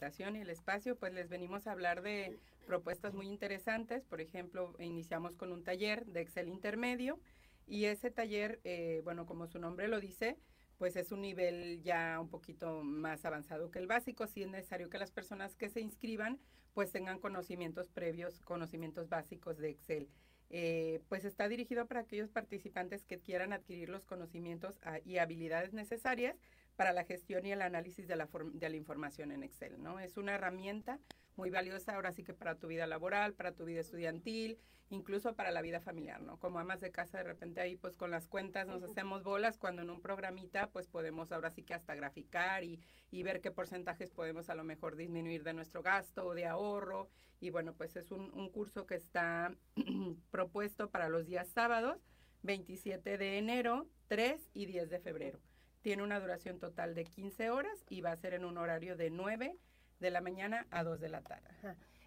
y el espacio. Pues les venimos a hablar de propuestas muy interesantes. Por ejemplo, iniciamos con un taller de Excel intermedio y ese taller, eh, bueno, como su nombre lo dice, pues es un nivel ya un poquito más avanzado que el básico. Sí es necesario que las personas que se inscriban pues tengan conocimientos previos, conocimientos básicos de Excel. Eh, pues está dirigido para aquellos participantes que quieran adquirir los conocimientos ah, y habilidades necesarias para la gestión y el análisis de la, de la información en Excel, ¿no? Es una herramienta muy valiosa ahora sí que para tu vida laboral, para tu vida estudiantil, incluso para la vida familiar, ¿no? Como amas de casa, de repente ahí pues con las cuentas nos hacemos bolas, cuando en un programita pues podemos ahora sí que hasta graficar y, y ver qué porcentajes podemos a lo mejor disminuir de nuestro gasto o de ahorro. Y bueno, pues es un, un curso que está propuesto para los días sábados, 27 de enero, 3 y 10 de febrero. Tiene una duración total de 15 horas y va a ser en un horario de 9 de la mañana a 2 de la tarde.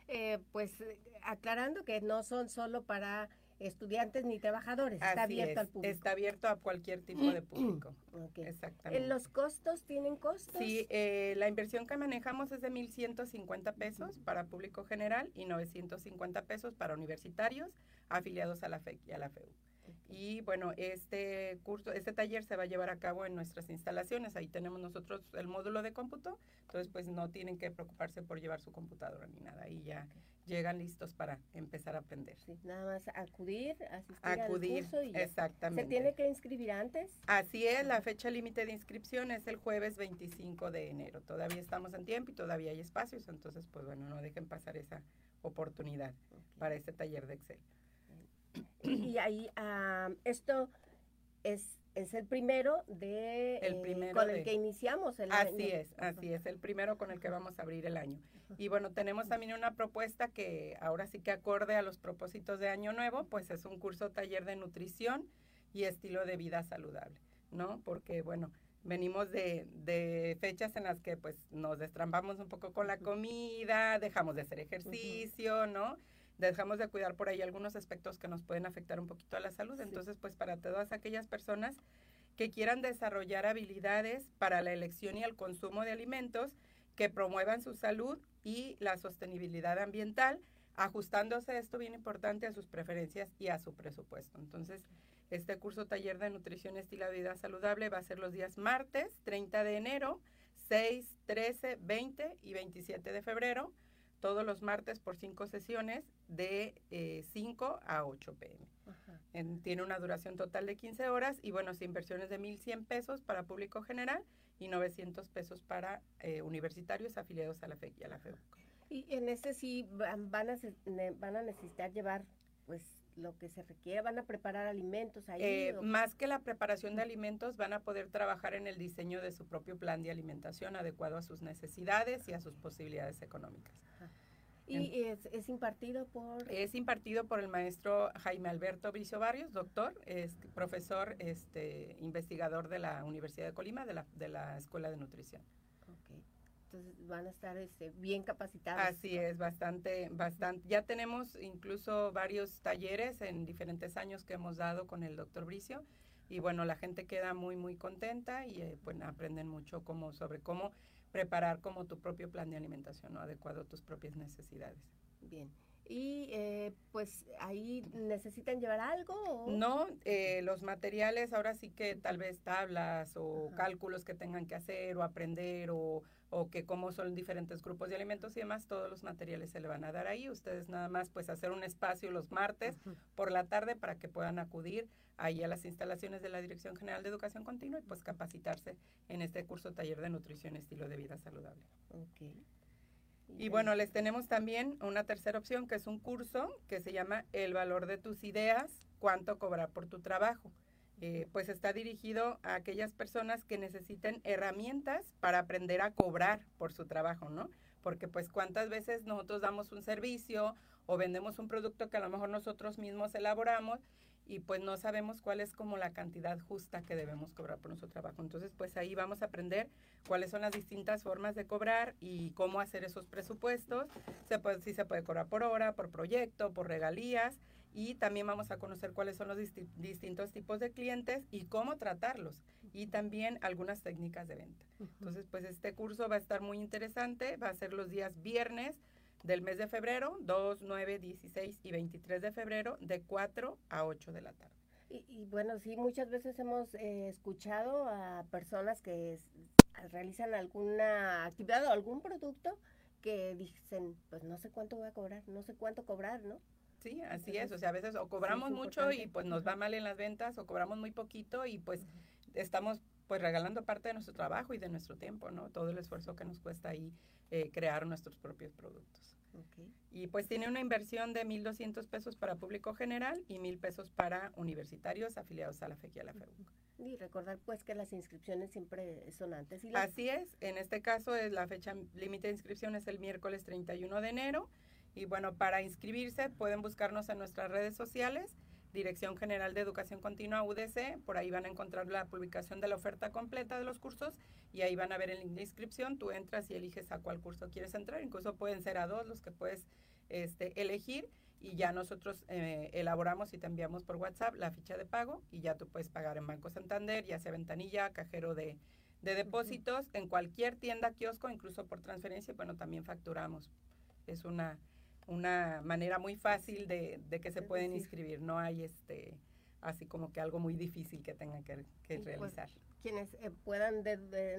Eh, pues aclarando que no son solo para estudiantes ni trabajadores, está abierto al público. Está abierto a cualquier tipo de público. Exactamente. ¿Los costos tienen costos? Sí, eh, la inversión que manejamos es de 1.150 pesos para público general y 950 pesos para universitarios afiliados a la FEC y a la FEU. Y bueno, este curso, este taller se va a llevar a cabo en nuestras instalaciones. Ahí tenemos nosotros el módulo de cómputo, entonces pues no tienen que preocuparse por llevar su computadora ni nada. Ahí ya llegan listos para empezar a aprender. nada más acudir, asistir acudir, al curso y exactamente. ¿Se tiene que inscribir antes? Así es, la fecha límite de inscripción es el jueves 25 de enero. Todavía estamos en tiempo y todavía hay espacios, entonces pues bueno, no dejen pasar esa oportunidad para este taller de Excel. Y ahí, ah, esto es es el primero de el eh, primero con el que iniciamos el así es así es el primero con el que vamos a abrir el año. Y bueno tenemos también una propuesta que ahora sí que acorde a los propósitos de año nuevo pues es un curso taller de nutrición y estilo de vida saludable no porque bueno venimos de, de fechas en las que pues nos destrampamos un poco con la comida dejamos de hacer ejercicio no dejamos de cuidar por ahí algunos aspectos que nos pueden afectar un poquito a la salud. Entonces, pues para todas aquellas personas que quieran desarrollar habilidades para la elección y el consumo de alimentos que promuevan su salud y la sostenibilidad ambiental, ajustándose esto bien importante a sus preferencias y a su presupuesto. Entonces, este curso taller de nutrición estilo de vida saludable va a ser los días martes 30 de enero, 6, 13, 20 y 27 de febrero todos los martes por cinco sesiones de 5 eh, a 8 pm. tiene una duración total de 15 horas y bueno, inversiones de 1.100 pesos para público general y 900 pesos para eh, universitarios afiliados a la FEC y a la FEUC. Y en este sí van a, van a necesitar llevar pues lo que se requiere, van a preparar alimentos ahí. Eh, más que la preparación de alimentos, van a poder trabajar en el diseño de su propio plan de alimentación adecuado a sus necesidades y a sus posibilidades económicas. ¿Y es, impartido por...? Es impartido por el maestro Jaime Alberto Bricio Barrios, doctor, es profesor, este, investigador de la Universidad de Colima, de la, de la Escuela de Nutrición. Entonces van a estar este, bien capacitados. Así es, bastante, bastante. Ya tenemos incluso varios talleres en diferentes años que hemos dado con el doctor Bricio y bueno, la gente queda muy, muy contenta y eh, pues aprenden mucho como, sobre cómo preparar como tu propio plan de alimentación, ¿no? adecuado a tus propias necesidades. Bien. Y eh, pues ahí necesitan llevar algo. No, eh, los materiales ahora sí que tal vez tablas o cálculos que tengan que hacer o aprender o, o que como son diferentes grupos de alimentos y demás, todos los materiales se le van a dar ahí. Ustedes nada más pues hacer un espacio los martes por la tarde para que puedan acudir ahí a las instalaciones de la Dirección General de Educación Continua y pues capacitarse en este curso taller de nutrición estilo de vida saludable. Y bueno, les tenemos también una tercera opción que es un curso que se llama El valor de tus ideas, cuánto cobrar por tu trabajo. Eh, pues está dirigido a aquellas personas que necesiten herramientas para aprender a cobrar por su trabajo, ¿no? Porque pues cuántas veces nosotros damos un servicio o vendemos un producto que a lo mejor nosotros mismos elaboramos y pues no sabemos cuál es como la cantidad justa que debemos cobrar por nuestro trabajo. Entonces, pues ahí vamos a aprender cuáles son las distintas formas de cobrar y cómo hacer esos presupuestos. Se puede, si se puede cobrar por hora, por proyecto, por regalías y también vamos a conocer cuáles son los distintos tipos de clientes y cómo tratarlos y también algunas técnicas de venta. Entonces, pues este curso va a estar muy interesante, va a ser los días viernes del mes de febrero, 2, 9, 16 y 23 de febrero, de 4 a 8 de la tarde. Y, bueno, sí, muchas veces hemos eh, escuchado a personas que realizan alguna actividad o algún producto que dicen, pues no sé cuánto voy a cobrar, no sé cuánto cobrar, ¿no? Sí, así es. O sea, a veces o cobramos mucho y pues nos va mal en las ventas o cobramos muy poquito y pues estamos pues regalando parte de nuestro trabajo y de nuestro tiempo, ¿no? Todo el esfuerzo que nos cuesta ahí eh, crear nuestros propios productos. Y pues tiene una inversión de 1.200 pesos para público general y 1.000 pesos para universitarios afiliados a la FEC y a la FEUC. Y recordar pues que las inscripciones siempre son antes. ¿y Así es, en este caso es la fecha límite de inscripción es el miércoles 31 de enero y bueno, para inscribirse pueden buscarnos en nuestras redes sociales, Dirección General de Educación Continua UDC, por ahí van a encontrar la publicación de la oferta completa de los cursos y ahí van a ver el link de inscripción, tú entras y eliges a cuál curso quieres entrar, incluso pueden ser a dos los que puedes este, elegir y ya nosotros eh, elaboramos y te enviamos por WhatsApp la ficha de pago y ya tú puedes pagar en Banco Santander, ya sea ventanilla, cajero de, depósitos, en cualquier tienda, kiosco, incluso por transferencia, bueno, también facturamos. Es una, una manera muy fácil de, que se pueden inscribir, no hay este así como que algo muy difícil que tengan que, pues, realizar. quienes eh, puedan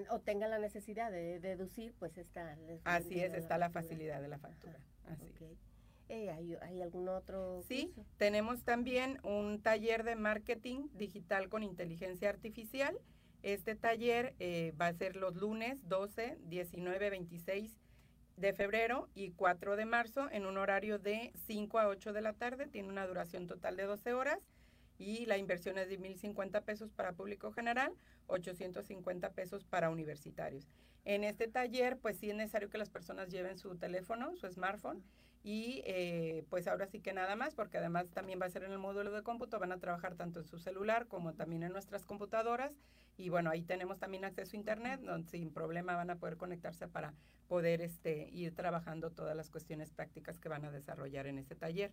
o tengan la necesidad de deducir, pues está. Así es, está la, facilidad de la factura. así. Eh, ¿hay, algún otro? Sí, tenemos también un taller de marketing digital con inteligencia artificial. Este taller eh, va a ser los lunes 12, 19, 26 de febrero y 4 de marzo en un horario de 5 a 8 de la tarde. Tiene una duración total de 12 horas y la inversión es de 1.050 pesos para público general, 850 pesos para universitarios. En este taller, pues sí es necesario que las personas lleven su teléfono, su smartphone y eh, pues ahora sí que nada más, porque además también va a ser en el módulo de cómputo, van a trabajar tanto en su celular como también en nuestras computadoras. Y bueno, ahí tenemos también acceso a internet, donde sin problema van a poder conectarse para poder este, ir trabajando todas las cuestiones prácticas que van a desarrollar en ese taller.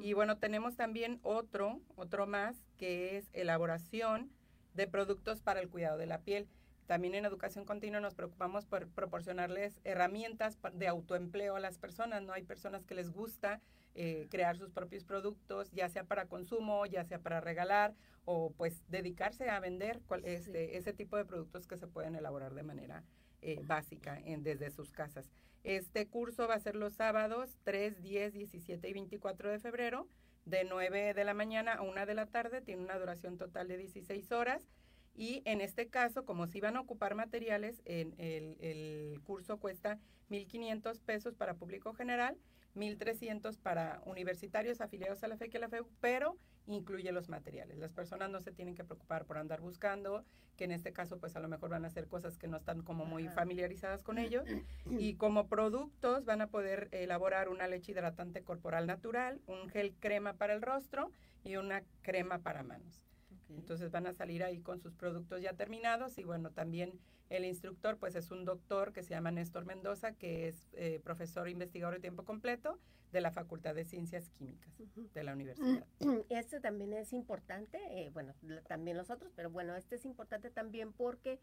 Y bueno, tenemos también otro, otro más, que es elaboración de productos para el cuidado de la piel. También en educación continua nos preocupamos por proporcionarles herramientas de autoempleo a las personas. No hay personas que les gusta eh, crear sus propios productos, ya sea para consumo, ya sea para regalar o pues dedicarse a vender este, ese tipo de productos que se pueden elaborar de manera eh, básica en, desde sus casas. Este curso va a ser los sábados 3, 10, 17 y 24 de febrero, de 9 de la mañana a 1 de la tarde. Tiene una duración total de 16 horas y en este caso, como si van a ocupar materiales, en el, curso cuesta 1.500 pesos para público general, 1.300 para universitarios afiliados a la FEC y a la FEU, pero incluye los materiales. Las personas no se tienen que preocupar por andar buscando, que en este caso pues a lo mejor van a hacer cosas que no están como muy familiarizadas con ellos. Y como productos van a poder elaborar una leche hidratante corporal natural, un gel crema para el rostro y una crema para manos. Entonces van a salir ahí con sus productos ya terminados y bueno, también el instructor pues es un doctor que se llama Néstor Mendoza, que es eh, profesor investigador de tiempo completo de la Facultad de Ciencias Químicas de la universidad. Este también es importante, eh, bueno, también los otros, pero bueno, este es importante también porque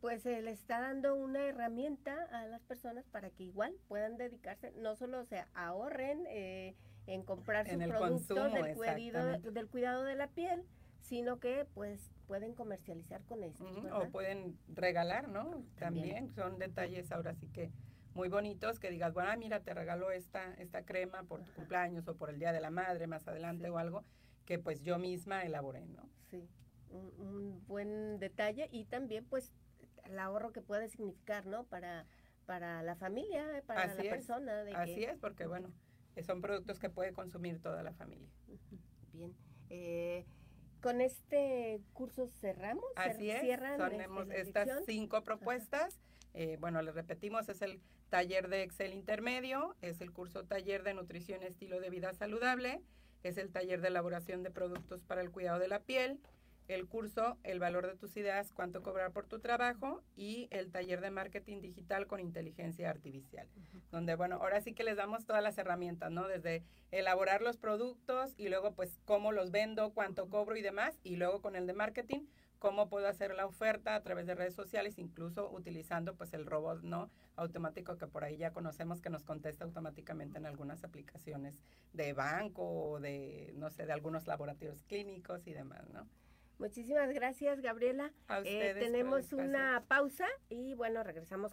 pues se le está dando una herramienta a las personas para que igual puedan dedicarse, no solo se ahorren eh, en comprar sus productos del, cuidado, del cuidado de la piel, sino que pues pueden comercializar con esto. O pueden regalar, ¿no? También. son detalles ahora sí que muy bonitos que digas, bueno, ah, mira, te regalo esta, esta crema por tu cumpleaños o por el Día de la Madre más adelante o algo que pues yo misma elaboré, ¿no? Sí, un, buen detalle y también pues el ahorro que puede significar, ¿no? Para, para la familia, para la persona. Así es, porque bueno, son productos que puede consumir toda la familia. Bien. Eh, con este curso cerramos. Así es, este, estas cinco propuestas. Eh, bueno, les repetimos, es el taller de Excel intermedio, es el curso taller de nutrición estilo de vida saludable, es el taller de elaboración de productos para el cuidado de la piel, el curso El valor de tus ideas, cuánto cobrar por tu trabajo y el taller de marketing digital con inteligencia artificial, donde bueno, ahora sí que les damos todas las herramientas, ¿no? Desde elaborar los productos y luego pues cómo los vendo, cuánto cobro y demás, y luego con el de marketing, cómo puedo hacer la oferta a través de redes sociales, incluso utilizando pues el robot, ¿no? automático que por ahí ya conocemos que nos contesta automáticamente en algunas aplicaciones de banco o de no sé, de algunos laboratorios clínicos y demás, ¿no? Muchísimas gracias, Gabriela. A eh, tenemos una pausa y bueno, regresamos con